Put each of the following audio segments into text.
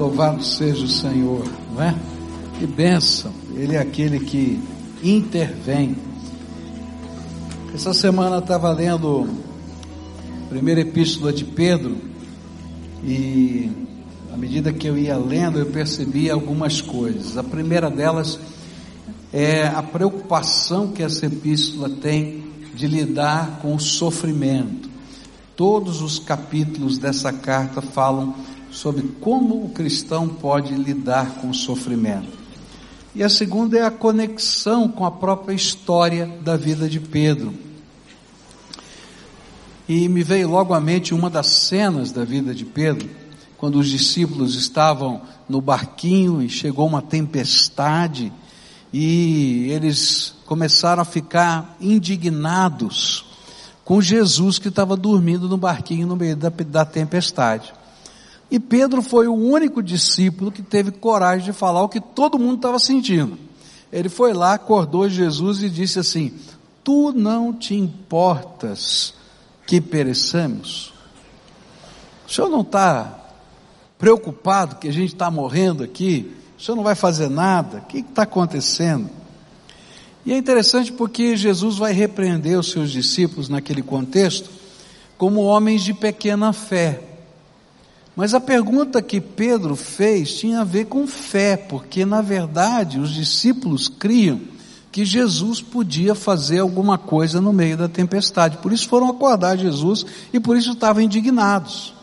Louvado seja o Senhor, não é? Que bênção, Ele é aquele que intervém. Essa semana estava lendo a primeira epístola de Pedro e à medida que eu ia lendo eu percebi algumas coisas. A primeira delas é a preocupação que essa epístola tem de lidar com o sofrimento. Todos os capítulos dessa carta falam sobre como o cristão pode lidar com o sofrimento. E a segunda é a conexão com a própria história da vida de Pedro. E me veio logo à mente uma das cenas da vida de Pedro, quando os discípulos estavam no barquinho e chegou uma tempestade e eles começaram a ficar indignados com Jesus que estava dormindo no barquinho no meio da, da tempestade. E Pedro foi o único discípulo que teve coragem de falar o que todo mundo estava sentindo. Ele foi lá, acordou Jesus e disse assim: Tu não te importas que pereçamos? O senhor não está preocupado que a gente está morrendo aqui? O senhor não vai fazer nada? O que está acontecendo? E é interessante porque Jesus vai repreender os seus discípulos naquele contexto como homens de pequena fé. Mas a pergunta que Pedro fez tinha a ver com fé, porque na verdade os discípulos criam que Jesus podia fazer alguma coisa no meio da tempestade. Por isso foram acordar Jesus e por isso estavam indignados.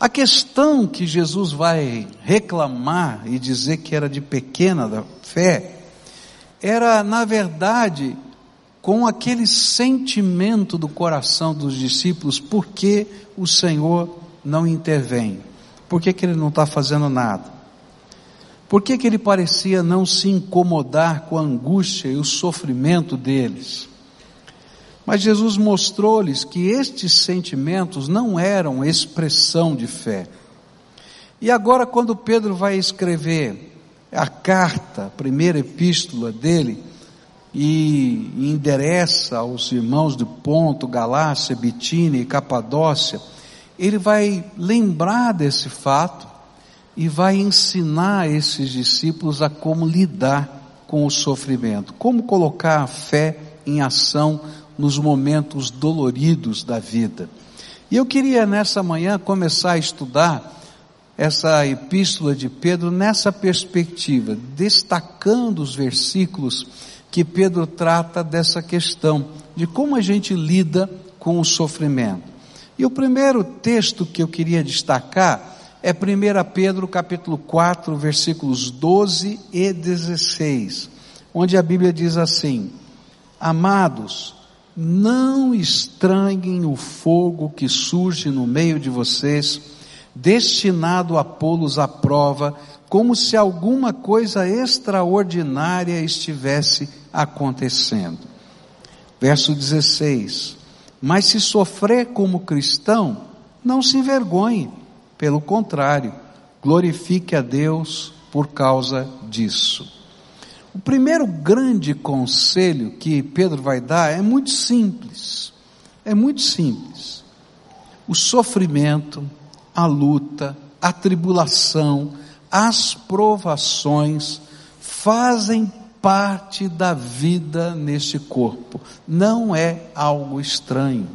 A questão que Jesus vai reclamar e dizer que era de pequena fé era, na verdade, com aquele sentimento do coração dos discípulos, por que o Senhor não intervém? Por que, que ele não está fazendo nada? Por que, que ele parecia não se incomodar com a angústia e o sofrimento deles? Mas Jesus mostrou-lhes que estes sentimentos não eram expressão de fé. E agora, quando Pedro vai escrever a carta, a primeira epístola dele, e endereça aos irmãos de Ponto, Galácia, Bitínia e Capadócia, ele vai lembrar desse fato e vai ensinar esses discípulos a como lidar com o sofrimento, como colocar a fé em ação nos momentos doloridos da vida. E eu queria nessa manhã começar a estudar essa epístola de Pedro nessa perspectiva, destacando os versículos que Pedro trata dessa questão, de como a gente lida com o sofrimento. E o primeiro texto que eu queria destacar é 1 Pedro capítulo 4, versículos 12 e 16, onde a Bíblia diz assim: Amados, não estranhem o fogo que surge no meio de vocês, destinado a pô-los à prova, como se alguma coisa extraordinária estivesse acontecendo. Verso 16: Mas se sofrer como cristão, não se envergonhe, pelo contrário, glorifique a Deus por causa disso. O primeiro grande conselho que Pedro vai dar é muito simples. É muito simples. O sofrimento, a luta, a tribulação, as provações fazem parte da vida neste corpo. Não é algo estranho.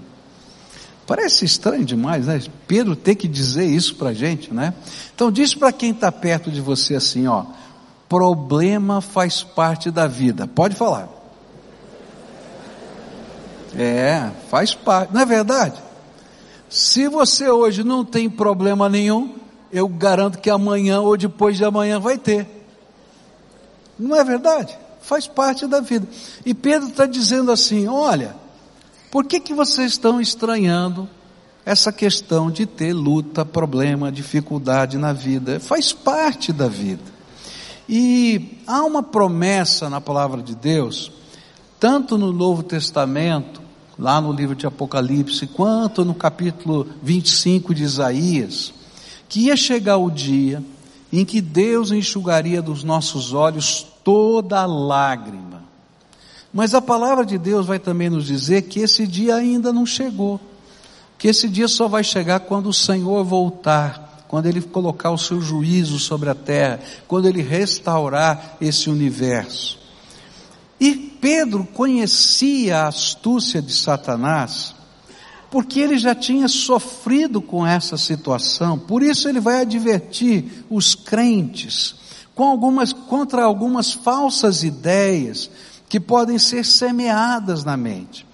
Parece estranho demais, né? Pedro ter que dizer isso para a gente, né? Então diz para quem está perto de você assim, ó, problema faz parte da vida. Pode falar. É, faz parte, não é verdade? Se você hoje não tem problema nenhum, eu garanto que amanhã ou depois de amanhã vai ter. Não é verdade? Faz parte da vida. E Pedro está dizendo assim: olha, por que, que vocês estão estranhando essa questão de ter luta, problema, dificuldade na vida? Faz parte da vida. E há uma promessa na palavra de Deus, tanto no Novo Testamento, lá no livro de Apocalipse, quanto no capítulo 25 de Isaías, que ia chegar o dia em que Deus enxugaria dos nossos olhos toda lágrima. Mas a palavra de Deus vai também nos dizer que esse dia ainda não chegou, que esse dia só vai chegar quando o Senhor voltar quando ele colocar o seu juízo sobre a terra, quando ele restaurar esse universo. E Pedro conhecia a astúcia de Satanás, porque ele já tinha sofrido com essa situação, por isso ele vai advertir os crentes com algumas, contra algumas falsas ideias que podem ser semeadas na mente.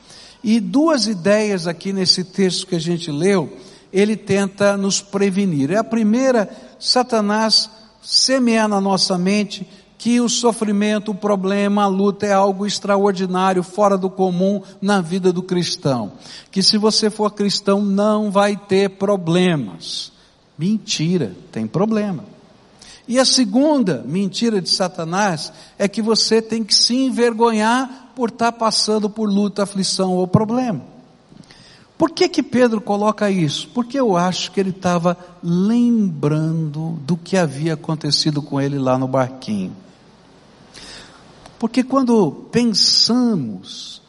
E duas ideias aqui nesse texto que a gente leu, ele tenta nos prevenir. É a primeira, Satanás semear na nossa mente que o sofrimento, o problema, a luta é algo extraordinário, fora do comum na vida do cristão. Que se você for cristão não vai ter problemas. Mentira, tem problema. E a segunda mentira de Satanás é que você tem que se envergonhar por estar passando por luta, aflição ou problema. Por que que Pedro coloca isso? Porque eu acho que ele estava lembrando do que havia acontecido com ele lá no barquinho. Porque quando pensamos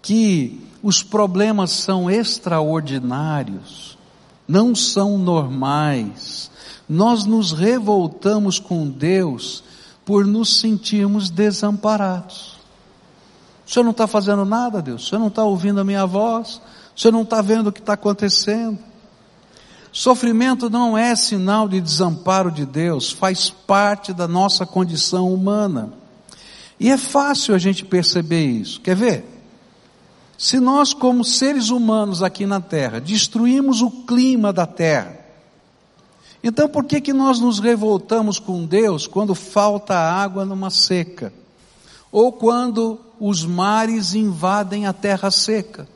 que os problemas são extraordinários, não são normais, nós nos revoltamos com Deus por nos sentirmos desamparados. O Senhor não está fazendo nada, Deus. O Senhor não está ouvindo a minha voz. O Senhor não está vendo o que está acontecendo. Sofrimento não é sinal de desamparo de Deus, faz parte da nossa condição humana. E é fácil a gente perceber isso. Quer ver? Se nós, como seres humanos aqui na Terra, destruímos o clima da Terra, então por que que nós nos revoltamos com Deus quando falta água numa seca? Ou quando os mares invadem a terra seca?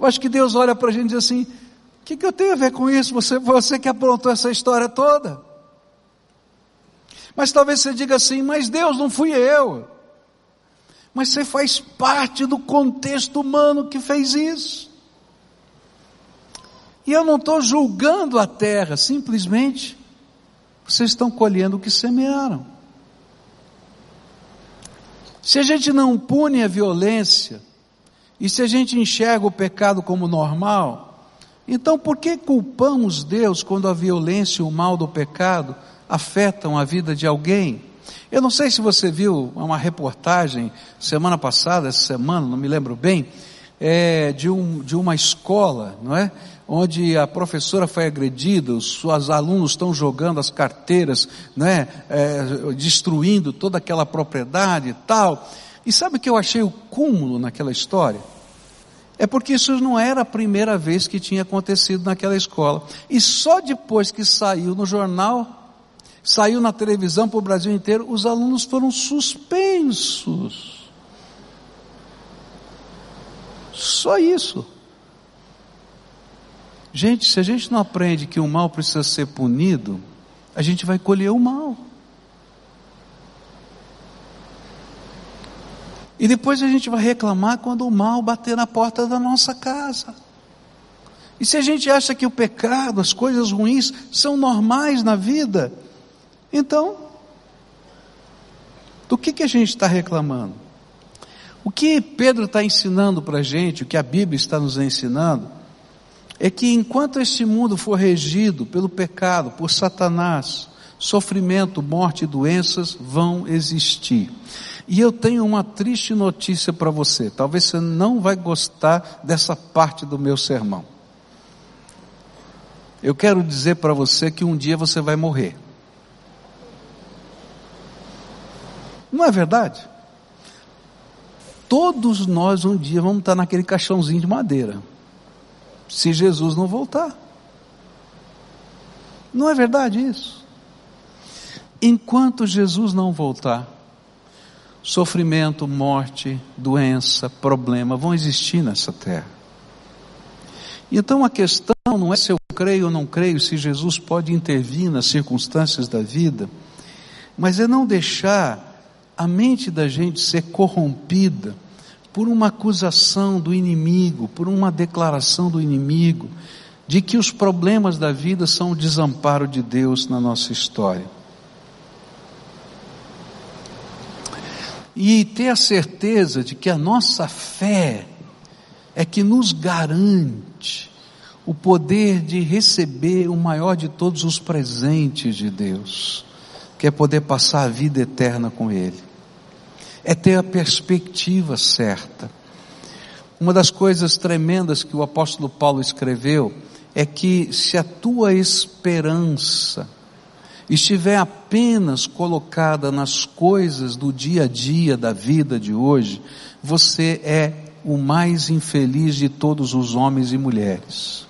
Eu acho que Deus olha para a gente e diz assim, o que, que eu tenho a ver com isso? Você, você que aprontou essa história toda. Mas talvez você diga assim, mas Deus não fui eu. Mas você faz parte do contexto humano que fez isso. E eu não estou julgando a terra, simplesmente vocês estão colhendo o que semearam. Se a gente não pune a violência, e se a gente enxerga o pecado como normal, então por que culpamos Deus quando a violência e o mal do pecado afetam a vida de alguém? Eu não sei se você viu uma reportagem semana passada, essa semana, não me lembro bem, é, de, um, de uma escola, não é? onde a professora foi agredida, os seus alunos estão jogando as carteiras, né, é, destruindo toda aquela propriedade e tal. E sabe o que eu achei o cúmulo naquela história? É porque isso não era a primeira vez que tinha acontecido naquela escola. E só depois que saiu no jornal, saiu na televisão para o Brasil inteiro, os alunos foram suspensos. Só isso. Gente, se a gente não aprende que o mal precisa ser punido, a gente vai colher o mal. E depois a gente vai reclamar quando o mal bater na porta da nossa casa. E se a gente acha que o pecado, as coisas ruins são normais na vida, então, do que, que a gente está reclamando? O que Pedro está ensinando para a gente, o que a Bíblia está nos ensinando, é que enquanto este mundo for regido pelo pecado, por Satanás, sofrimento, morte e doenças vão existir. E eu tenho uma triste notícia para você. Talvez você não vai gostar dessa parte do meu sermão. Eu quero dizer para você que um dia você vai morrer. Não é verdade? Todos nós um dia vamos estar naquele caixãozinho de madeira se Jesus não voltar. Não é verdade isso? Enquanto Jesus não voltar, sofrimento, morte, doença, problema vão existir nessa terra. Então a questão não é se eu creio ou não creio, se Jesus pode intervir nas circunstâncias da vida, mas é não deixar a mente da gente ser corrompida por uma acusação do inimigo, por uma declaração do inimigo, de que os problemas da vida são o desamparo de Deus na nossa história. E ter a certeza de que a nossa fé é que nos garante o poder de receber o maior de todos os presentes de Deus, que é poder passar a vida eterna com Ele, é ter a perspectiva certa. Uma das coisas tremendas que o apóstolo Paulo escreveu é que se a tua esperança estiver apenas colocada nas coisas do dia a dia da vida de hoje, você é o mais infeliz de todos os homens e mulheres.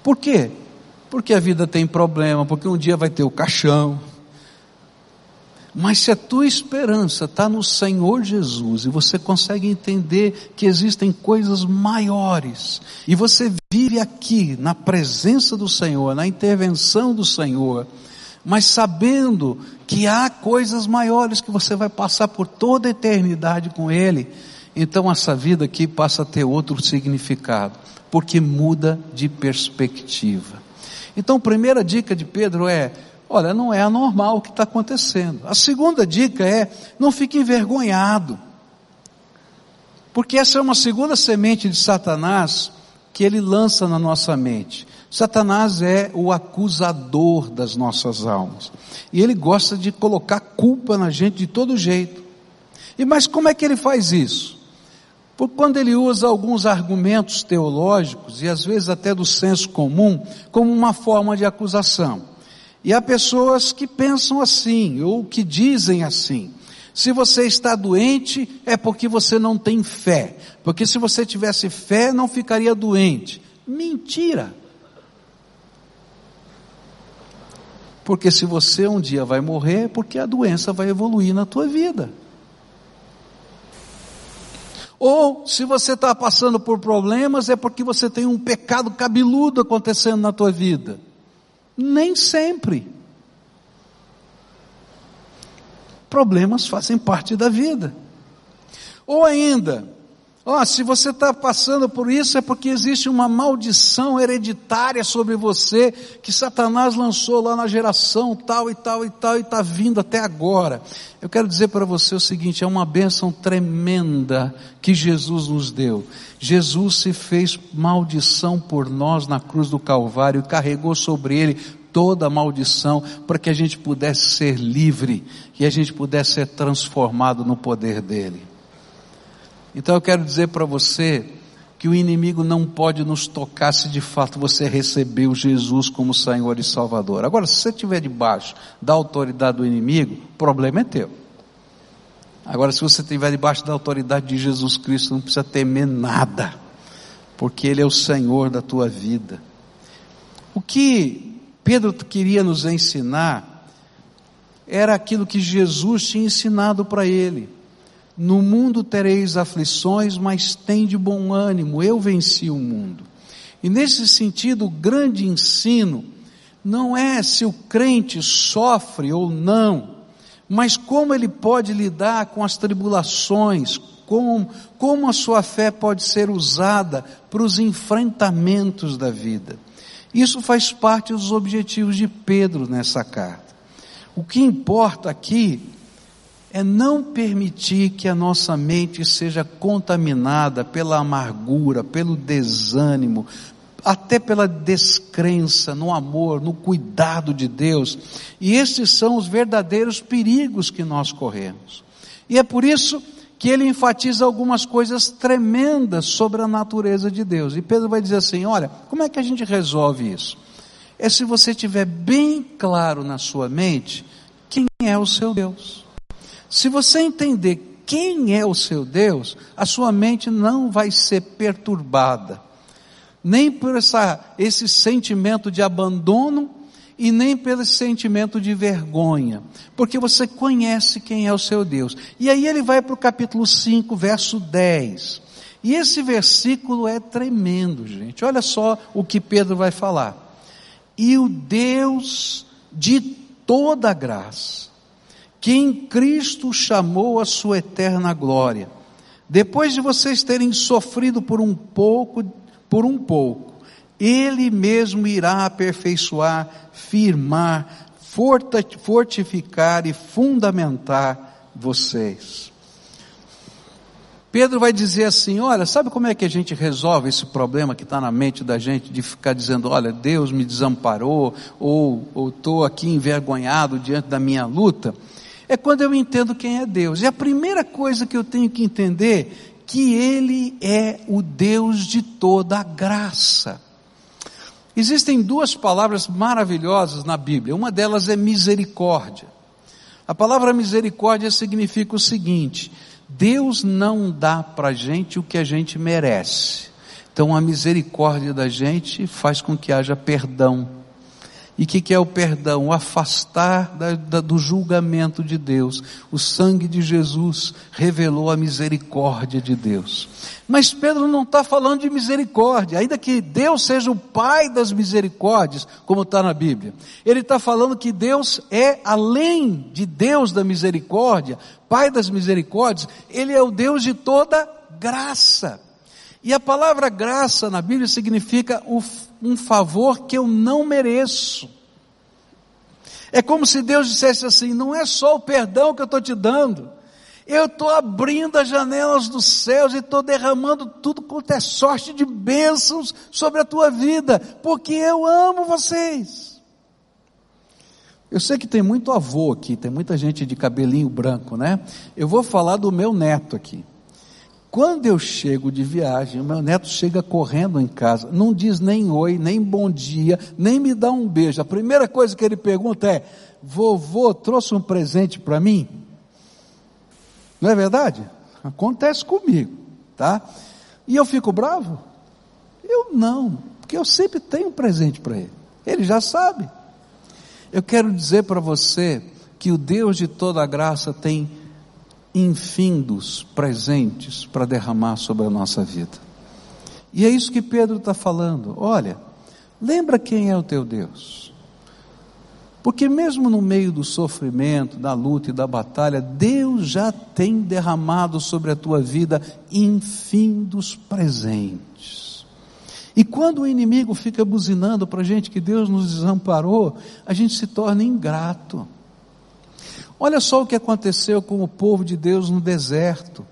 Por quê? Porque a vida tem problema, porque um dia vai ter o caixão. Mas se a tua esperança está no Senhor Jesus e você consegue entender que existem coisas maiores, e você vive aqui na presença do Senhor, na intervenção do Senhor, mas sabendo que há coisas maiores que você vai passar por toda a eternidade com Ele, então essa vida aqui passa a ter outro significado, porque muda de perspectiva. Então, primeira dica de Pedro é: olha, não é anormal o que está acontecendo. A segunda dica é: não fique envergonhado, porque essa é uma segunda semente de Satanás que ele lança na nossa mente. Satanás é o acusador das nossas almas. E ele gosta de colocar culpa na gente de todo jeito. E mas como é que ele faz isso? Porque quando ele usa alguns argumentos teológicos, e às vezes até do senso comum, como uma forma de acusação. E há pessoas que pensam assim, ou que dizem assim. Se você está doente, é porque você não tem fé. Porque se você tivesse fé, não ficaria doente. Mentira! Porque se você um dia vai morrer, é porque a doença vai evoluir na tua vida. Ou se você está passando por problemas é porque você tem um pecado cabeludo acontecendo na tua vida. Nem sempre. Problemas fazem parte da vida. Ou ainda, Ó, oh, se você está passando por isso é porque existe uma maldição hereditária sobre você que Satanás lançou lá na geração tal e tal e tal e está vindo até agora. Eu quero dizer para você o seguinte: é uma bênção tremenda que Jesus nos deu. Jesus se fez maldição por nós na cruz do Calvário e carregou sobre ele toda a maldição para que a gente pudesse ser livre e a gente pudesse ser transformado no poder dele. Então eu quero dizer para você que o inimigo não pode nos tocar se de fato você recebeu Jesus como Senhor e Salvador. Agora, se você estiver debaixo da autoridade do inimigo, o problema é teu. Agora, se você estiver debaixo da autoridade de Jesus Cristo, não precisa temer nada, porque Ele é o Senhor da tua vida. O que Pedro queria nos ensinar era aquilo que Jesus tinha ensinado para ele. No mundo tereis aflições, mas tem de bom ânimo, eu venci o mundo. E nesse sentido, o grande ensino não é se o crente sofre ou não, mas como ele pode lidar com as tribulações, como, como a sua fé pode ser usada para os enfrentamentos da vida. Isso faz parte dos objetivos de Pedro nessa carta. O que importa aqui é não permitir que a nossa mente seja contaminada pela amargura, pelo desânimo, até pela descrença no amor, no cuidado de Deus. E esses são os verdadeiros perigos que nós corremos. E é por isso que ele enfatiza algumas coisas tremendas sobre a natureza de Deus. E Pedro vai dizer assim: olha, como é que a gente resolve isso? É se você tiver bem claro na sua mente quem é o seu Deus. Se você entender quem é o seu Deus, a sua mente não vai ser perturbada, nem por essa, esse sentimento de abandono e nem pelo sentimento de vergonha, porque você conhece quem é o seu Deus. E aí ele vai para o capítulo 5, verso 10. E esse versículo é tremendo, gente. Olha só o que Pedro vai falar. E o Deus de toda graça, que em Cristo chamou a sua eterna glória. Depois de vocês terem sofrido por um pouco, por um pouco, ele mesmo irá aperfeiçoar, firmar, fortificar e fundamentar vocês. Pedro vai dizer assim: Olha, sabe como é que a gente resolve esse problema que está na mente da gente de ficar dizendo: Olha, Deus me desamparou, ou estou aqui envergonhado diante da minha luta? É quando eu entendo quem é Deus. E a primeira coisa que eu tenho que entender que Ele é o Deus de toda a graça. Existem duas palavras maravilhosas na Bíblia. Uma delas é misericórdia. A palavra misericórdia significa o seguinte: Deus não dá para a gente o que a gente merece. Então a misericórdia da gente faz com que haja perdão. E o que, que, é o perdão? O afastar da, da, do julgamento de Deus. O sangue de Jesus revelou a misericórdia de Deus. Mas Pedro não está falando de misericórdia, ainda que Deus seja o Pai das misericórdias, como está na Bíblia. Ele está falando que Deus é, além de Deus da misericórdia, Pai das misericórdias, Ele é o Deus de toda graça. E a palavra graça na Bíblia significa um favor que eu não mereço. É como se Deus dissesse assim: não é só o perdão que eu estou te dando, eu estou abrindo as janelas dos céus e estou derramando tudo quanto é sorte de bênçãos sobre a tua vida, porque eu amo vocês. Eu sei que tem muito avô aqui, tem muita gente de cabelinho branco, né? Eu vou falar do meu neto aqui. Quando eu chego de viagem, meu neto chega correndo em casa, não diz nem oi, nem bom dia, nem me dá um beijo. A primeira coisa que ele pergunta é: vovô trouxe um presente para mim? Não é verdade? Acontece comigo, tá? E eu fico bravo? Eu não, porque eu sempre tenho um presente para ele. Ele já sabe. Eu quero dizer para você que o Deus de toda graça tem infindos presentes para derramar sobre a nossa vida. E é isso que Pedro está falando. Olha, lembra quem é o teu Deus. Porque mesmo no meio do sofrimento, da luta e da batalha, Deus já tem derramado sobre a tua vida infindos presentes. E quando o inimigo fica buzinando para a gente que Deus nos desamparou, a gente se torna ingrato. Olha só o que aconteceu com o povo de Deus no deserto.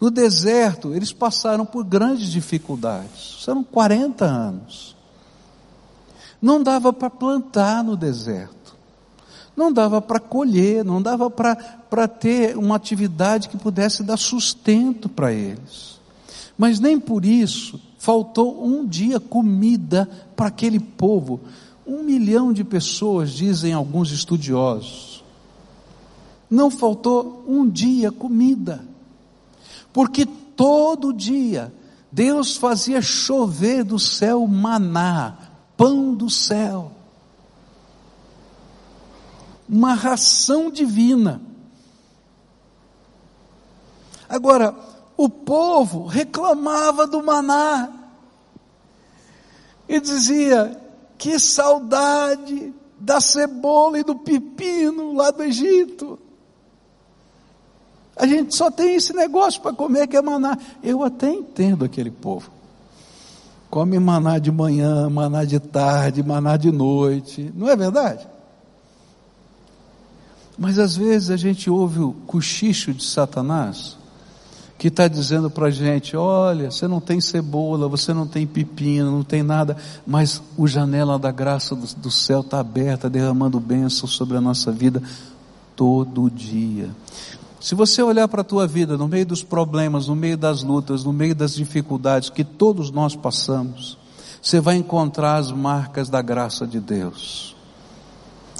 No deserto, eles passaram por grandes dificuldades. Foram 40 anos. Não dava para plantar no deserto. Não dava para colher, não dava para ter uma atividade que pudesse dar sustento para eles. Mas nem por isso faltou um dia comida para aquele povo. Um milhão de pessoas, dizem alguns estudiosos não faltou um dia comida, porque todo dia Deus fazia chover do céu maná, pão do céu, uma ração divina. Agora, o povo reclamava do maná e dizia: que saudade da cebola e do pepino lá do Egito. A gente só tem esse negócio para comer que é maná. Eu até entendo aquele povo. Come maná de manhã, maná de tarde, maná de noite. Não é verdade? Mas às vezes a gente ouve o cochicho de Satanás, que está dizendo para a gente: olha, você não tem cebola, você não tem pepino, não tem nada, mas o janela da graça do, do céu está aberta, derramando bênçãos sobre a nossa vida todo dia. Se você olhar para a tua vida, no meio dos problemas, no meio das lutas, no meio das dificuldades que todos nós passamos, você vai encontrar as marcas da graça de Deus.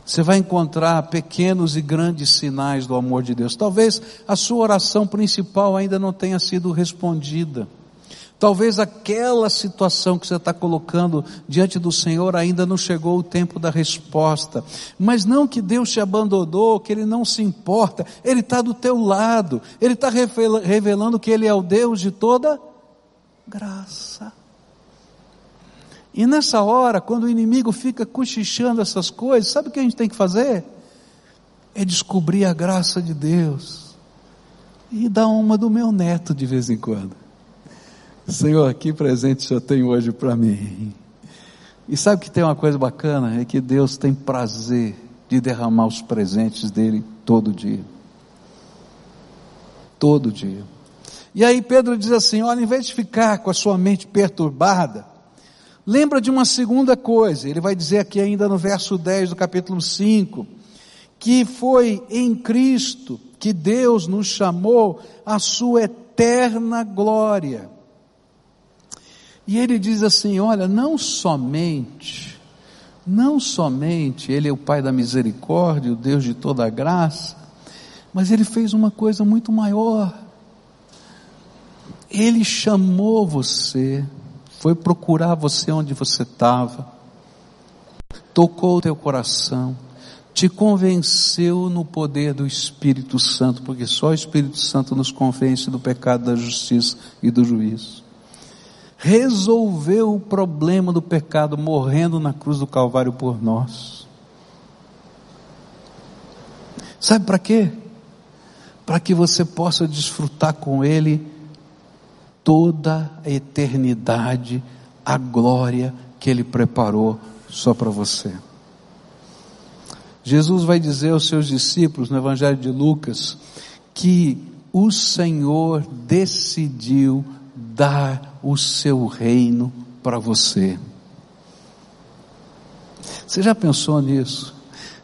Você vai encontrar pequenos e grandes sinais do amor de Deus. Talvez a sua oração principal ainda não tenha sido respondida. Talvez aquela situação que você está colocando diante do Senhor ainda não chegou o tempo da resposta. Mas não que Deus te abandonou, que Ele não se importa, Ele está do teu lado, Ele está revelando que Ele é o Deus de toda graça. E nessa hora, quando o inimigo fica cochichando essas coisas, sabe o que a gente tem que fazer? É descobrir a graça de Deus e dar uma do meu neto de vez em quando. Senhor, que presente o Senhor tem hoje para mim? E sabe que tem uma coisa bacana? É que Deus tem prazer de derramar os presentes dele todo dia. Todo dia. E aí Pedro diz assim: olha, em vez de ficar com a sua mente perturbada, lembra de uma segunda coisa. Ele vai dizer aqui ainda no verso 10 do capítulo 5, que foi em Cristo que Deus nos chamou à sua eterna glória. E ele diz assim: olha, não somente, não somente Ele é o Pai da misericórdia, o Deus de toda a graça, mas Ele fez uma coisa muito maior. Ele chamou você, foi procurar você onde você estava, tocou o teu coração, te convenceu no poder do Espírito Santo, porque só o Espírito Santo nos convence do pecado, da justiça e do juízo. Resolveu o problema do pecado morrendo na cruz do Calvário por nós. Sabe para quê? Para que você possa desfrutar com Ele toda a eternidade a glória que Ele preparou só para você. Jesus vai dizer aos seus discípulos no Evangelho de Lucas que o Senhor decidiu dar o seu reino para você. Você já pensou nisso?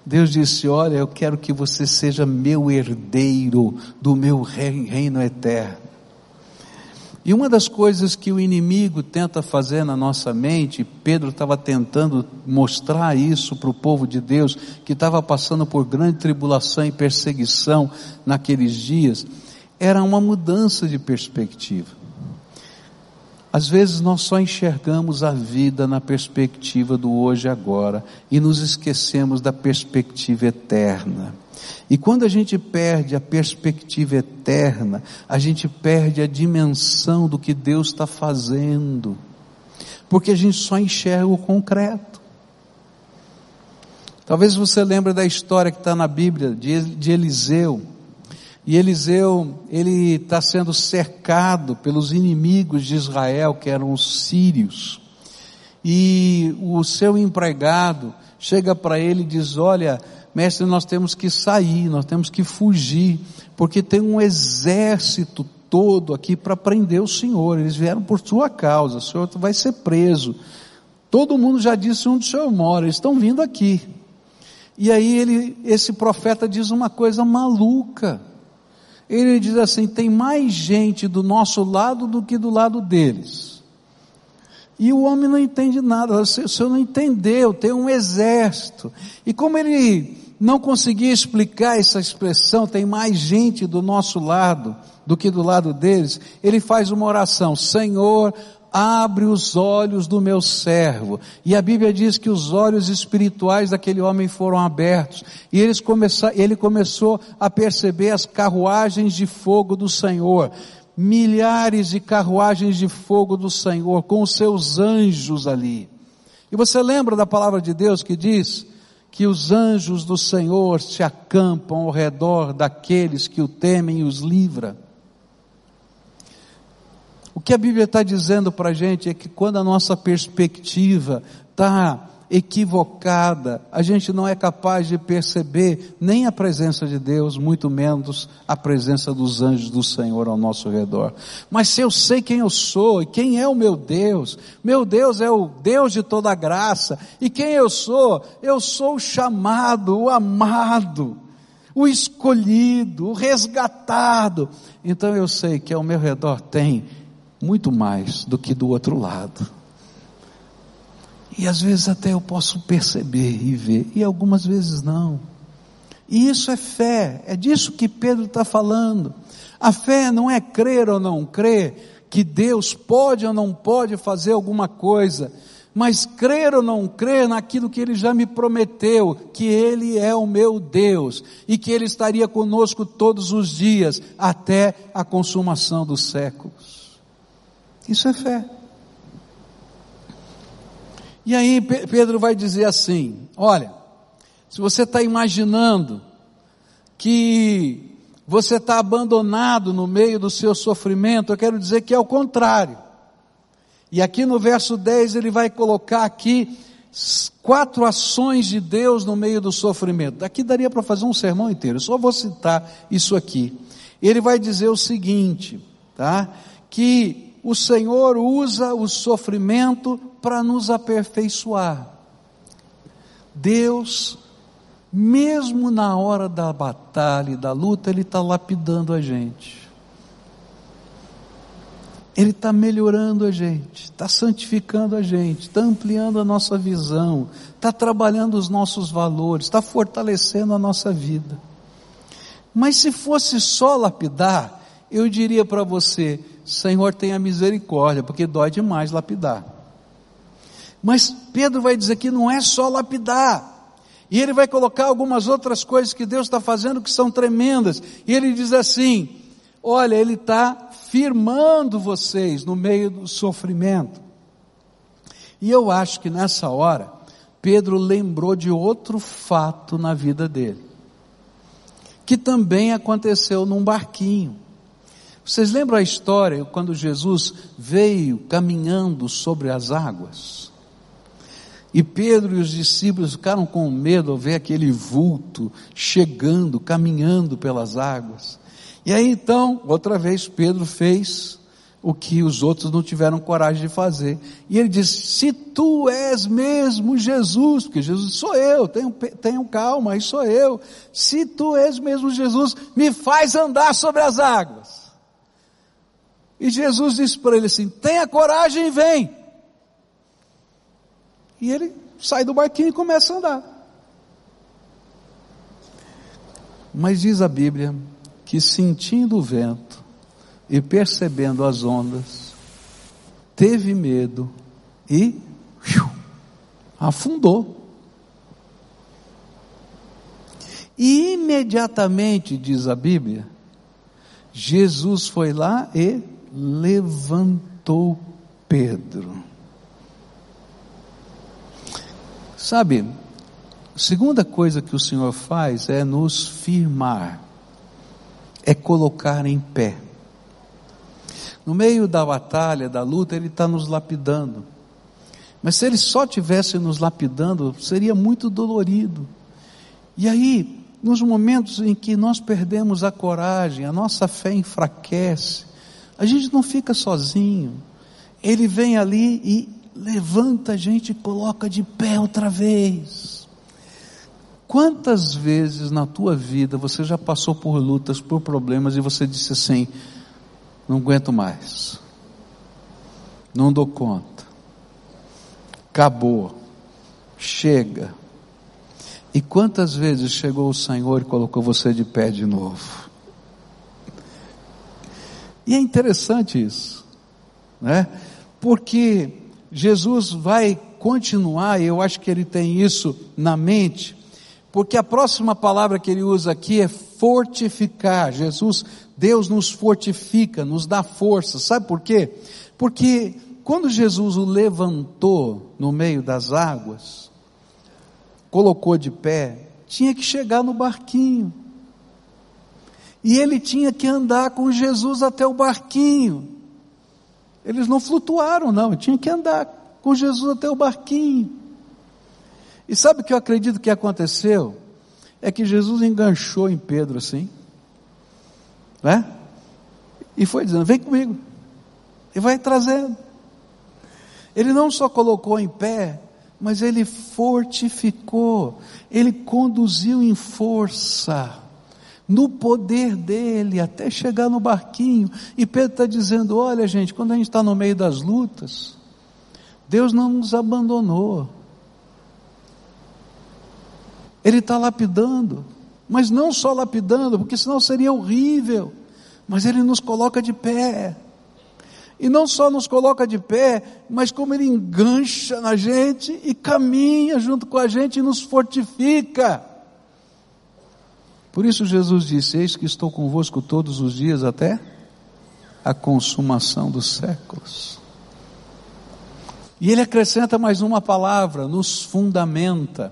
Deus disse: Olha, eu quero que você seja meu herdeiro do meu reino eterno. E uma das coisas que o inimigo tenta fazer na nossa mente, Pedro estava tentando mostrar isso para o povo de Deus, que estava passando por grande tribulação e perseguição naqueles dias, era uma mudança de perspectiva. Às vezes nós só enxergamos a vida na perspectiva do hoje e agora e nos esquecemos da perspectiva eterna. E quando a gente perde a perspectiva eterna, a gente perde a dimensão do que Deus está fazendo, porque a gente só enxerga o concreto. Talvez você lembre da história que está na Bíblia de Eliseu. E Eliseu, ele está sendo cercado pelos inimigos de Israel, que eram os sírios. E o seu empregado chega para ele e diz: Olha, mestre, nós temos que sair, nós temos que fugir, porque tem um exército todo aqui para prender o Senhor, eles vieram por sua causa, o Senhor vai ser preso. Todo mundo já disse onde o Senhor mora, eles estão vindo aqui. E aí ele, esse profeta diz uma coisa maluca. Ele diz assim: tem mais gente do nosso lado do que do lado deles. E o homem não entende nada, o senhor não entendeu, tem um exército. E como ele não conseguia explicar essa expressão, tem mais gente do nosso lado do que do lado deles, ele faz uma oração, Senhor, abre os olhos do meu servo. E a Bíblia diz que os olhos espirituais daquele homem foram abertos. E eles começou, ele começou a perceber as carruagens de fogo do Senhor. Milhares de carruagens de fogo do Senhor, com os seus anjos ali. E você lembra da palavra de Deus que diz, que os anjos do Senhor se acampam ao redor daqueles que o temem e os livra. O que a Bíblia está dizendo para a gente é que quando a nossa perspectiva está equivocada, a gente não é capaz de perceber nem a presença de Deus, muito menos a presença dos anjos do Senhor ao nosso redor. Mas se eu sei quem eu sou e quem é o meu Deus, meu Deus é o Deus de toda graça, e quem eu sou? Eu sou o chamado, o amado, o escolhido, o resgatado. Então eu sei que ao meu redor tem muito mais do que do outro lado. E às vezes até eu posso perceber e ver, e algumas vezes não. E isso é fé, é disso que Pedro está falando. A fé não é crer ou não crer, que Deus pode ou não pode fazer alguma coisa, mas crer ou não crer naquilo que Ele já me prometeu, que Ele é o meu Deus e que Ele estaria conosco todos os dias até a consumação dos séculos. Isso é fé. E aí Pedro vai dizer assim: olha, se você está imaginando que você está abandonado no meio do seu sofrimento, eu quero dizer que é o contrário. E aqui no verso 10 ele vai colocar aqui quatro ações de Deus no meio do sofrimento. Aqui daria para fazer um sermão inteiro, eu só vou citar isso aqui. Ele vai dizer o seguinte: tá? Que o Senhor usa o sofrimento para nos aperfeiçoar. Deus, mesmo na hora da batalha e da luta, Ele está lapidando a gente. Ele está melhorando a gente, está santificando a gente, está ampliando a nossa visão, está trabalhando os nossos valores, está fortalecendo a nossa vida. Mas se fosse só lapidar, eu diria para você, Senhor, tenha misericórdia, porque dói demais lapidar. Mas Pedro vai dizer que não é só lapidar. E ele vai colocar algumas outras coisas que Deus está fazendo que são tremendas. E ele diz assim: olha, ele está firmando vocês no meio do sofrimento. E eu acho que nessa hora, Pedro lembrou de outro fato na vida dele, que também aconteceu num barquinho. Vocês lembram a história quando Jesus veio caminhando sobre as águas? E Pedro e os discípulos ficaram com medo ao ver aquele vulto chegando, caminhando pelas águas. E aí então, outra vez, Pedro fez o que os outros não tiveram coragem de fazer. E ele disse: Se tu és mesmo Jesus, porque Jesus sou eu, tenho, tenho calma, aí sou eu. Se tu és mesmo Jesus, me faz andar sobre as águas. E Jesus disse para ele assim: Tenha coragem e vem. E ele sai do barquinho e começa a andar. Mas diz a Bíblia que sentindo o vento e percebendo as ondas, teve medo e afundou. E imediatamente, diz a Bíblia, Jesus foi lá e levantou Pedro. Sabe, segunda coisa que o Senhor faz é nos firmar é colocar em pé. No meio da batalha, da luta, Ele está nos lapidando. Mas se Ele só tivesse nos lapidando, seria muito dolorido. E aí, nos momentos em que nós perdemos a coragem, a nossa fé enfraquece, a gente não fica sozinho. Ele vem ali e levanta a gente e coloca de pé outra vez. Quantas vezes na tua vida você já passou por lutas, por problemas e você disse assim: não aguento mais, não dou conta, acabou, chega. E quantas vezes chegou o Senhor e colocou você de pé de novo? E é interessante isso, né? Porque Jesus vai continuar, eu acho que ele tem isso na mente, porque a próxima palavra que ele usa aqui é fortificar. Jesus, Deus nos fortifica, nos dá força. Sabe por quê? Porque quando Jesus o levantou no meio das águas, colocou de pé, tinha que chegar no barquinho. E ele tinha que andar com Jesus até o barquinho. Eles não flutuaram, não, tinha que andar com Jesus até o barquinho. E sabe o que eu acredito que aconteceu? É que Jesus enganchou em Pedro assim, né? E foi dizendo: vem comigo. E vai trazendo. Ele não só colocou em pé, mas ele fortificou, ele conduziu em força, no poder dele, até chegar no barquinho. E Pedro está dizendo: olha, gente, quando a gente está no meio das lutas, Deus não nos abandonou. Ele está lapidando, mas não só lapidando, porque senão seria horrível, mas Ele nos coloca de pé. E não só nos coloca de pé, mas como Ele engancha na gente e caminha junto com a gente e nos fortifica. Por isso Jesus disse: Eis que estou convosco todos os dias até a consumação dos séculos. E ele acrescenta mais uma palavra: nos fundamenta.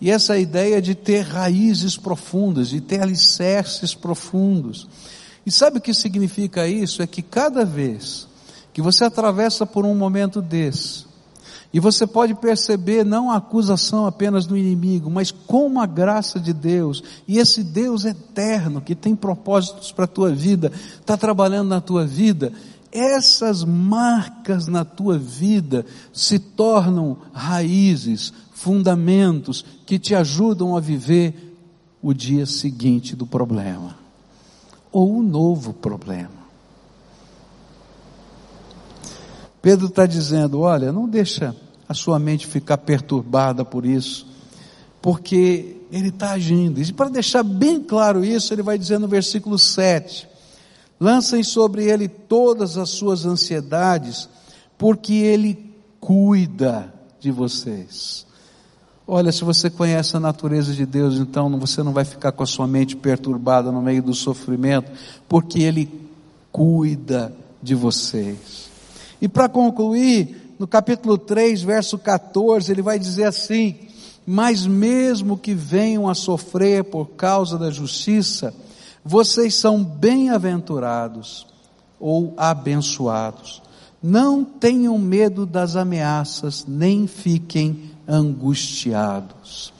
E essa ideia de ter raízes profundas, de ter alicerces profundos. E sabe o que significa isso? É que cada vez que você atravessa por um momento desse, E você pode perceber não a acusação apenas do inimigo, mas como a graça de Deus, e esse Deus eterno que tem propósitos para a tua vida, está trabalhando na tua vida, essas marcas na tua vida se tornam raízes, fundamentos que te ajudam a viver o dia seguinte do problema, ou um novo problema. Pedro está dizendo: olha, não deixa a sua mente ficar perturbada por isso, porque ele está agindo. E para deixar bem claro isso, ele vai dizer no versículo 7: lancem sobre ele todas as suas ansiedades, porque ele cuida de vocês. Olha, se você conhece a natureza de Deus, então você não vai ficar com a sua mente perturbada no meio do sofrimento, porque Ele cuida de vocês. E para concluir, no capítulo 3, verso 14, ele vai dizer assim: Mas mesmo que venham a sofrer por causa da justiça, vocês são bem-aventurados ou abençoados. Não tenham medo das ameaças, nem fiquem angustiados.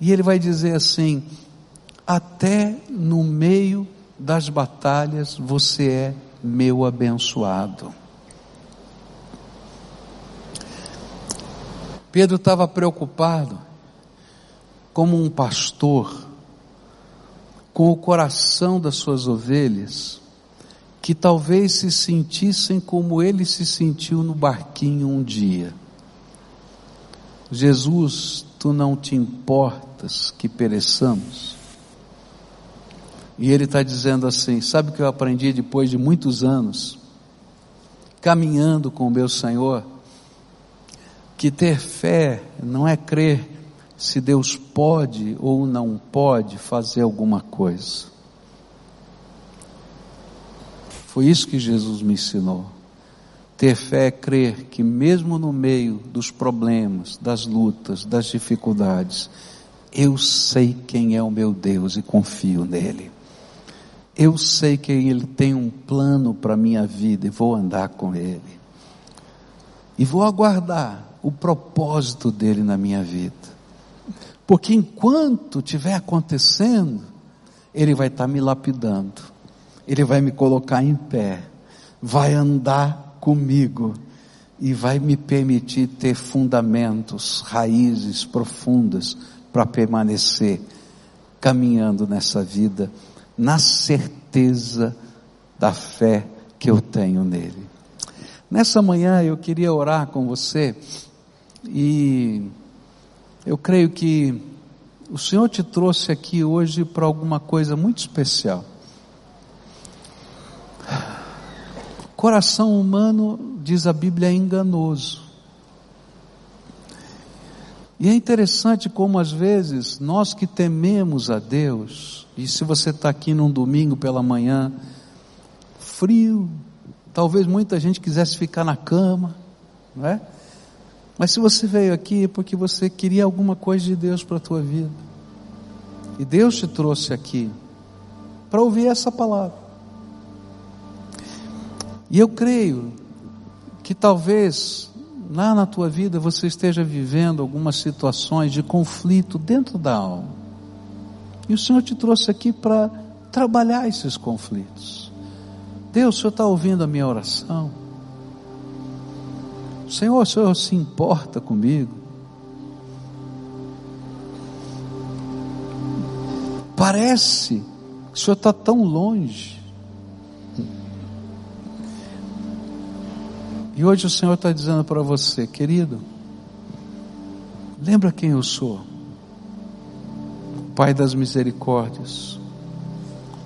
E ele vai dizer assim: até no meio das batalhas você é meu abençoado. Pedro estava preocupado, como um pastor, com o coração das suas ovelhas, que talvez se sentissem como ele se sentiu no barquinho um dia. Jesus, tu não te importas que pereçamos? E ele está dizendo assim: sabe o que eu aprendi depois de muitos anos, caminhando com o meu Senhor? Que ter fé não é crer se Deus pode ou não pode fazer alguma coisa. Foi isso que Jesus me ensinou. Ter fé é crer que, mesmo no meio dos problemas, das lutas, das dificuldades, eu sei quem é o meu Deus e confio nele. Eu sei que Ele tem um plano para a minha vida e vou andar com Ele. E vou aguardar o propósito dele na minha vida. Porque enquanto estiver acontecendo, ele vai estar me lapidando, ele vai me colocar em pé, vai andar comigo e vai me permitir ter fundamentos, raízes profundas para permanecer caminhando nessa vida, na certeza da fé que eu tenho nele. Nessa manhã eu queria orar com você e eu creio que o Senhor te trouxe aqui hoje para alguma coisa muito especial. O coração humano, diz a Bíblia, é enganoso. E é interessante como às vezes nós que tememos a Deus, e se você está aqui num domingo pela manhã, frio, talvez muita gente quisesse ficar na cama, não é? Mas se você veio aqui é porque você queria alguma coisa de Deus para a tua vida. E Deus te trouxe aqui para ouvir essa palavra. E eu creio que talvez lá na tua vida você esteja vivendo algumas situações de conflito dentro da alma. E o Senhor te trouxe aqui para trabalhar esses conflitos. Deus, o Senhor está ouvindo a minha oração. Senhor, o Senhor se importa comigo? Parece que o Senhor está tão longe. E hoje o Senhor está dizendo para você, querido, lembra quem eu sou? O Pai das misericórdias,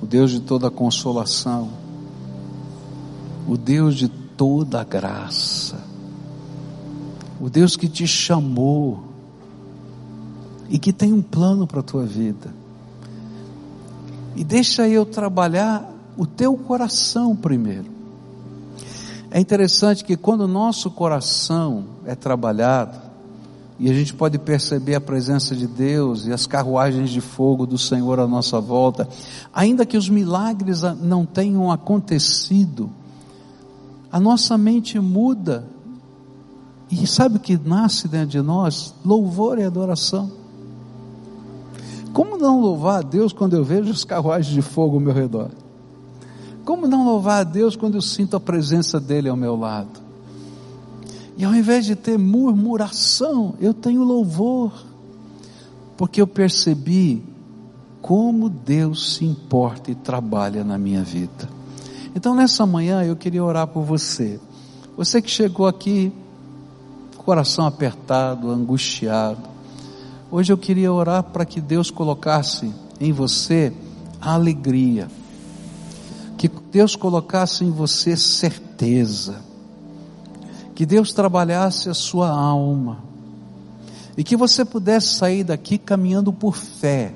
o Deus de toda consolação, o Deus de toda graça o Deus que te chamou e que tem um plano para a tua vida. E deixa eu trabalhar o teu coração primeiro. É interessante que quando o nosso coração é trabalhado, e a gente pode perceber a presença de Deus e as carruagens de fogo do Senhor à nossa volta, ainda que os milagres não tenham acontecido, a nossa mente muda E sabe o que nasce dentro de nós? Louvor e adoração. Como não louvar a Deus quando eu vejo os carruagens de fogo ao meu redor? Como não louvar a Deus quando eu sinto a presença dEle ao meu lado? E ao invés de ter murmuração, eu tenho louvor, porque eu percebi como Deus se importa e trabalha na minha vida. Então nessa manhã eu queria orar por você. Você que chegou aqui, coração apertado, angustiado. Hoje eu queria orar para que Deus colocasse em você a alegria. Que Deus colocasse em você certeza. Que Deus trabalhasse a sua alma. E que você pudesse sair daqui caminhando por fé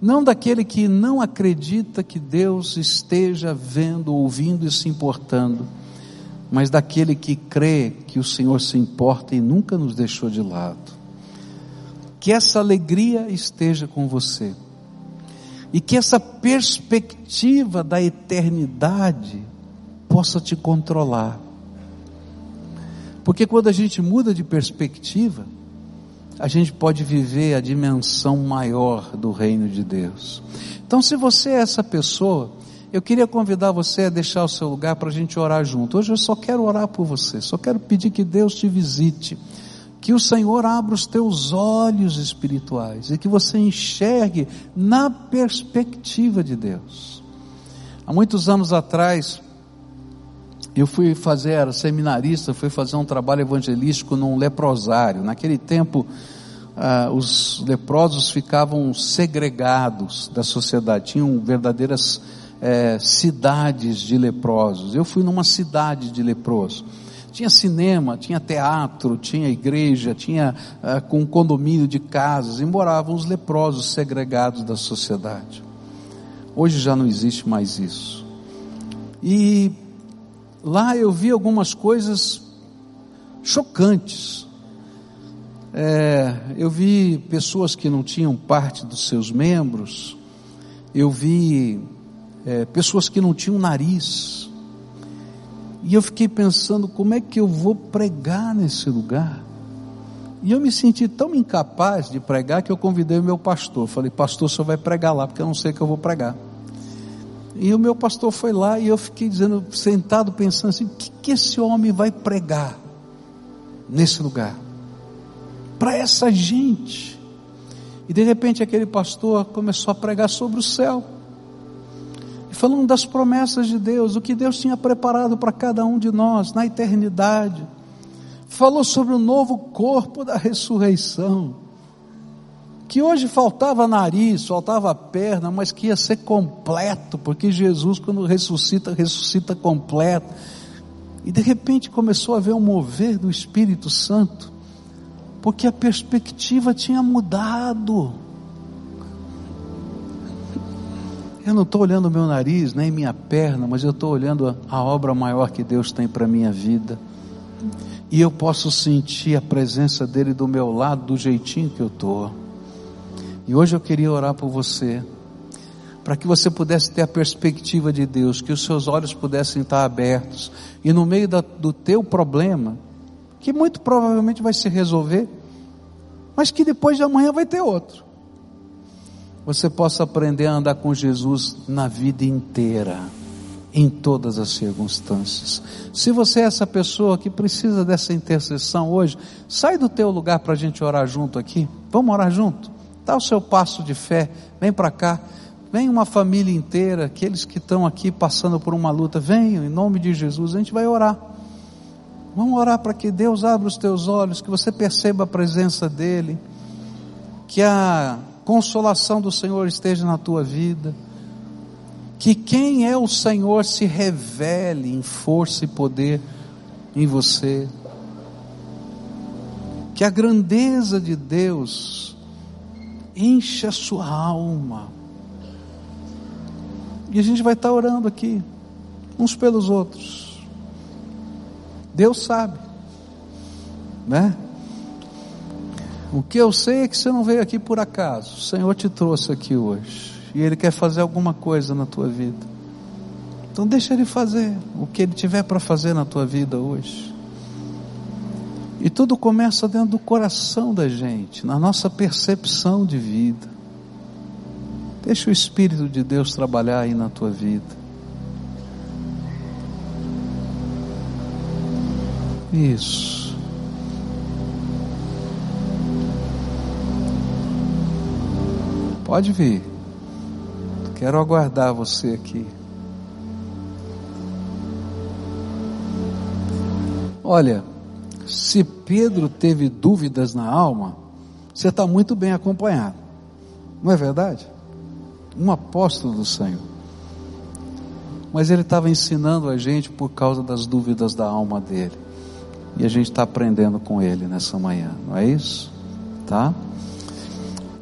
não daquele que não acredita que Deus esteja vendo, ouvindo e se importando, mas daquele que crê que o Senhor se importa e nunca nos deixou de lado. Que essa alegria esteja com você. E que essa perspectiva da eternidade possa te controlar. Porque quando a gente muda de perspectiva, a gente pode viver a dimensão maior do reino de Deus. Então, se você é essa pessoa, eu queria convidar você a deixar o seu lugar para a gente orar junto. Hoje eu só quero orar por você, só quero pedir que Deus te visite, que o Senhor abra os teus olhos espirituais e que você enxergue na perspectiva de Deus. Há muitos anos atrás, eu fui fazer, era seminarista, fui fazer um trabalho evangelístico num leprosário. Naquele tempo, ah, os leprosos ficavam segregados da sociedade, tinham verdadeiras eh, cidades de leprosos. Eu fui numa cidade de leprosos. Tinha cinema, tinha teatro, tinha igreja, tinha ah, com um condomínio de casas, e moravam os leprosos segregados da sociedade. Hoje já não existe mais isso. E lá eu vi algumas coisas chocantes. É, eu vi pessoas que não tinham parte dos seus membros, eu vi é, pessoas que não tinham nariz, e eu fiquei pensando como é que eu vou pregar nesse lugar. E eu me senti tão incapaz de pregar que eu convidei o meu pastor. Falei, pastor, senhor vai pregar lá, porque eu não sei que eu vou pregar. E o meu pastor foi lá e eu fiquei dizendo, sentado pensando assim, o que, que esse homem vai pregar nesse lugar? Para essa gente. E de repente aquele pastor começou a pregar sobre o céu. Falando das promessas de Deus, o que Deus tinha preparado para cada um de nós na eternidade. Falou sobre o novo corpo da ressurreição que hoje faltava nariz, faltava perna, mas que ia ser completo, porque Jesus, quando ressuscita, ressuscita completo. E de repente começou a haver um mover do Espírito Santo, porque a perspectiva tinha mudado. Eu não estou olhando meu nariz, nem minha perna, mas eu estou olhando a, a obra maior que Deus tem para a minha vida. E eu posso sentir a presença dele do meu lado, do jeitinho que eu estou. E hoje eu queria orar por você, para que você pudesse ter a perspectiva de Deus, que os seus olhos pudessem estar abertos, e no meio da, do teu problema, que muito provavelmente vai se resolver, mas que depois de amanhã vai ter outro, você possa aprender a andar com Jesus na vida inteira, em todas as circunstâncias. Se você é essa pessoa que precisa dessa intercessão hoje, sai do teu lugar para a gente orar junto aqui. Vamos orar junto? Dá o seu passo de fé, vem para cá. Vem uma família inteira, aqueles que estão aqui passando por uma luta, venham em nome de Jesus, a gente vai orar. Vamos orar para que Deus abra os teus olhos, que você perceba a presença dEle, que a consolação do Senhor esteja na tua vida, que quem é o Senhor se revele em força e poder em você, que a grandeza de Deus enche a sua alma. E a gente vai estar orando aqui, uns pelos outros. Deus sabe, né? O que eu sei é que você não veio aqui por acaso. O Senhor te trouxe aqui hoje. E Ele quer fazer alguma coisa na tua vida. Então deixa Ele fazer o que Ele tiver para fazer na tua vida hoje. E tudo começa dentro do coração da gente, na nossa percepção de vida. Deixa o Espírito de Deus trabalhar aí na tua vida. Isso. Pode vir. Quero aguardar você aqui. Olha, se Pedro teve dúvidas na alma, você está muito bem acompanhado. Não é verdade? Um apóstolo do Senhor. Mas ele estava ensinando a gente por causa das dúvidas da alma dele. E a gente está aprendendo com ele nessa manhã, não é isso? Tá?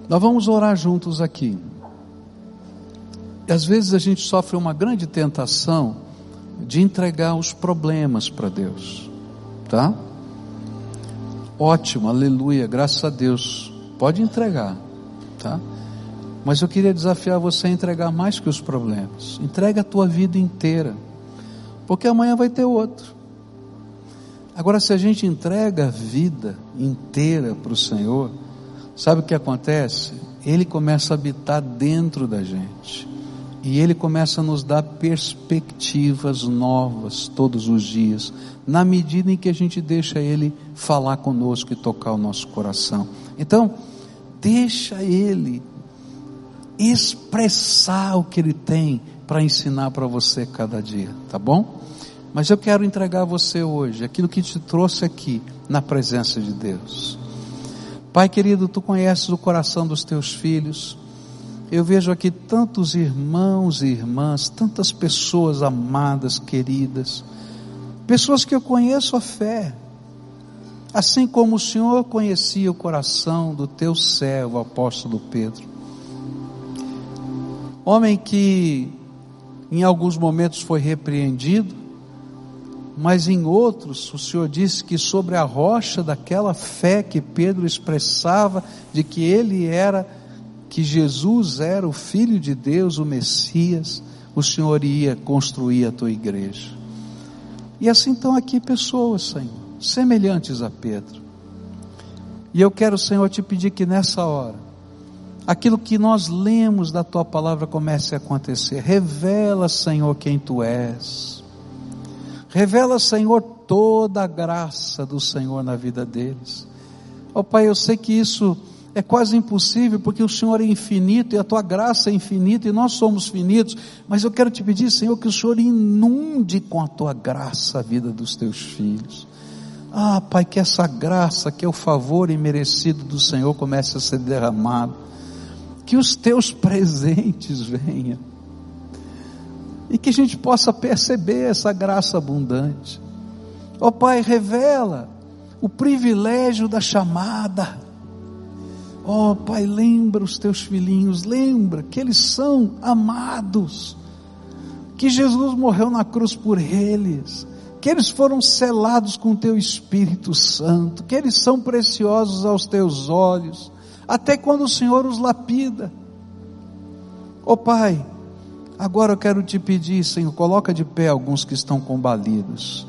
Nós vamos orar juntos aqui. E às vezes a gente sofre uma grande tentação de entregar os problemas para Deus, tá? Ótimo, aleluia, graças a Deus. Pode entregar, tá? Mas eu queria desafiar você a entregar mais que os problemas. Entrega a tua vida inteira. Porque amanhã vai ter outro. Agora, se a gente entrega a vida inteira para o Senhor, sabe o que acontece? Ele começa a habitar dentro da gente. E Ele começa a nos dar perspectivas novas todos os dias, na medida em que a gente deixa Ele falar conosco e tocar o nosso coração. Então, deixa Ele expressar o que Ele tem para ensinar para você cada dia, tá bom? Mas eu quero entregar a você hoje aquilo que te trouxe aqui na presença de Deus. Pai querido, tu conheces o coração dos teus filhos. Eu vejo aqui tantos irmãos e irmãs, tantas pessoas amadas, queridas, pessoas que eu conheço a fé, assim como o Senhor conhecia o coração do teu servo, apóstolo Pedro. Homem que em alguns momentos foi repreendido, mas em outros o Senhor disse que sobre a rocha daquela fé que Pedro expressava, de que ele era que Jesus era o Filho de Deus, o Messias, o Senhor ia construir a tua igreja. E assim estão aqui pessoas, Senhor, semelhantes a Pedro. E eu quero, Senhor, te pedir que nessa hora, aquilo que nós lemos da tua palavra comece a acontecer. Revela, Senhor, quem tu és. Revela, Senhor, toda a graça do Senhor na vida deles. Ó oh, Pai, eu sei que isso é quase impossível, porque o Senhor é infinito e a tua graça é infinita e nós somos finitos, mas eu quero te pedir, Senhor, que o Senhor inunde com a tua graça a vida dos teus filhos. Ah, Pai, que essa graça, que é o favor imerecido do Senhor comece a ser derramado, que os teus presentes venham, e que a gente possa perceber essa graça abundante. Ó oh, Pai, revela o privilégio da chamada, Oh, Pai, lembra os teus filhinhos, lembra que eles são amados, que Jesus morreu na cruz por eles, que eles foram selados com o teu Espírito Santo, que eles são preciosos aos teus olhos, até quando o Senhor os lapida. Oh, Pai, agora eu quero te pedir, Senhor, coloca de pé alguns que estão combalidos.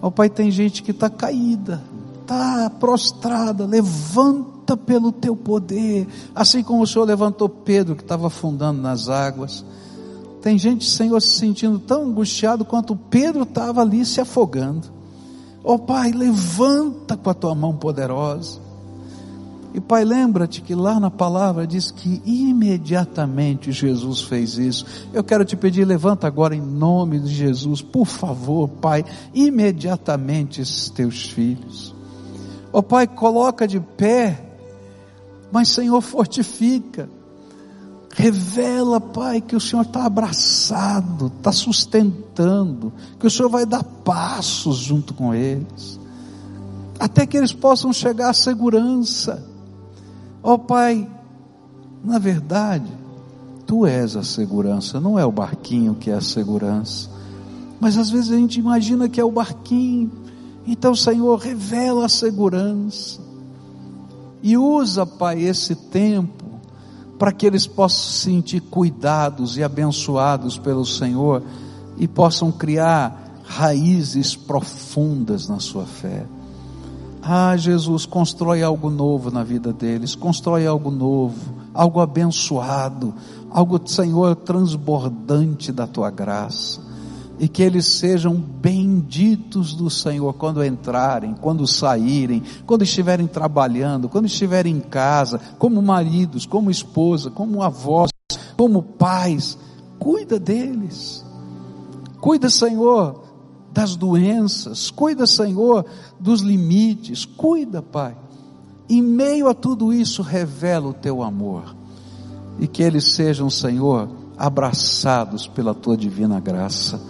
Oh, Pai, tem gente que está caída, está prostrada, levanta pelo teu poder, assim como o Senhor levantou Pedro que estava afundando nas águas. Tem gente, Senhor, se sentindo tão angustiado quanto Pedro estava ali se afogando. Oh Pai, levanta com a tua mão poderosa. E Pai, lembra-te que lá na palavra diz que imediatamente Jesus fez isso. Eu quero te pedir, levanta agora em nome de Jesus, por favor, Pai, imediatamente esses teus filhos. Ó oh, Pai, coloca de pé mas, Senhor, fortifica. Revela, Pai, que o Senhor está abraçado, está sustentando, que o Senhor vai dar passos junto com eles, até que eles possam chegar à segurança. Ó oh, Pai, na verdade, Tu és a segurança, não é o barquinho que é a segurança. Mas às vezes a gente imagina que é o barquinho. Então, Senhor, revela a segurança. E usa, Pai, esse tempo para que eles possam se sentir cuidados e abençoados pelo Senhor e possam criar raízes profundas na sua fé. Ah, Jesus, constrói algo novo na vida deles, constrói algo novo, algo abençoado, algo, Senhor, transbordante da tua graça. E que eles sejam benditos do Senhor quando entrarem, quando saírem, quando estiverem trabalhando, quando estiverem em casa, como maridos, como esposa, como avós, como pais. Cuida deles. Cuida, Senhor, das doenças, cuida, Senhor, dos limites, cuida, Pai. Em meio a tudo isso, revela o teu amor e que eles sejam, Senhor, abraçados pela tua divina graça.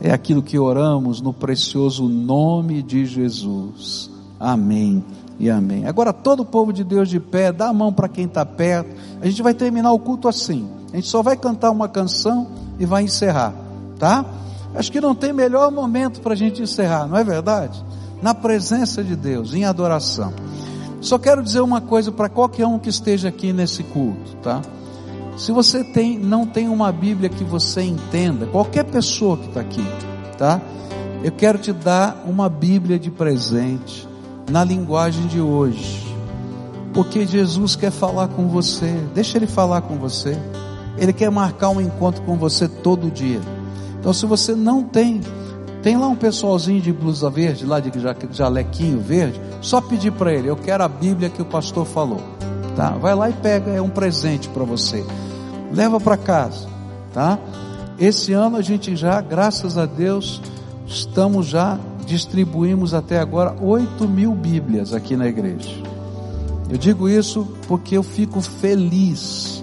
É aquilo que oramos no precioso nome de Jesus. Amém e amém. Agora, todo o povo de Deus de pé, dá a mão para quem está perto. A gente vai terminar o culto assim. A gente só vai cantar uma canção e vai encerrar, tá? Acho que não tem melhor momento para a gente encerrar, não é verdade? Na presença de Deus, em adoração. Só quero dizer uma coisa para qualquer um que esteja aqui nesse culto, tá? Se você tem, não tem uma Bíblia que você entenda, qualquer pessoa que está aqui, tá? Eu quero te dar uma Bíblia de presente, na linguagem de hoje, porque Jesus quer falar com você, deixa Ele falar com você, Ele quer marcar um encontro com você todo dia. Então, se você não tem, tem lá um pessoalzinho de blusa verde, lá de jalequinho verde, só pedir para ele, eu quero a Bíblia que o pastor falou. Tá? Vai lá e pega, é um presente para você. Leva para casa, tá? Esse ano a gente já, graças a Deus, estamos já distribuímos até agora 8 mil Bíblias aqui na igreja. Eu digo isso porque eu fico feliz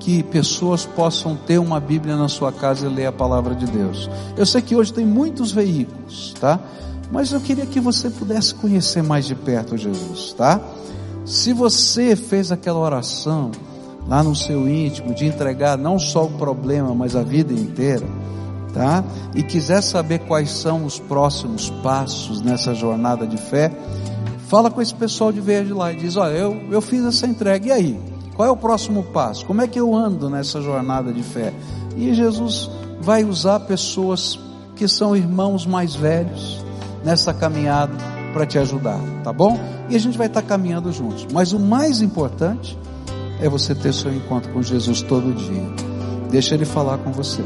que pessoas possam ter uma Bíblia na sua casa e ler a palavra de Deus. Eu sei que hoje tem muitos veículos, tá? Mas eu queria que você pudesse conhecer mais de perto Jesus, tá? Se você fez aquela oração lá no seu íntimo de entregar não só o problema, mas a vida inteira, tá? E quiser saber quais são os próximos passos nessa jornada de fé, fala com esse pessoal de verde lá e diz: Olha, eu, eu fiz essa entrega, e aí? Qual é o próximo passo? Como é que eu ando nessa jornada de fé? E Jesus vai usar pessoas que são irmãos mais velhos nessa caminhada para te ajudar, tá bom? E a gente vai estar caminhando juntos. Mas o mais importante é você ter seu encontro com Jesus todo dia. Deixa ele falar com você,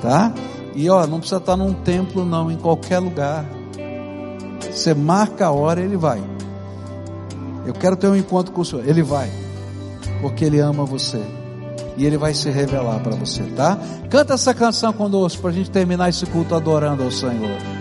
tá? E ó, não precisa estar num templo não, em qualquer lugar. Você marca a hora, ele vai. Eu quero ter um encontro com o Senhor, ele vai porque Ele ama você. E Ele vai se revelar para você, tá? Canta essa canção conosco para a gente terminar esse culto adorando ao Senhor.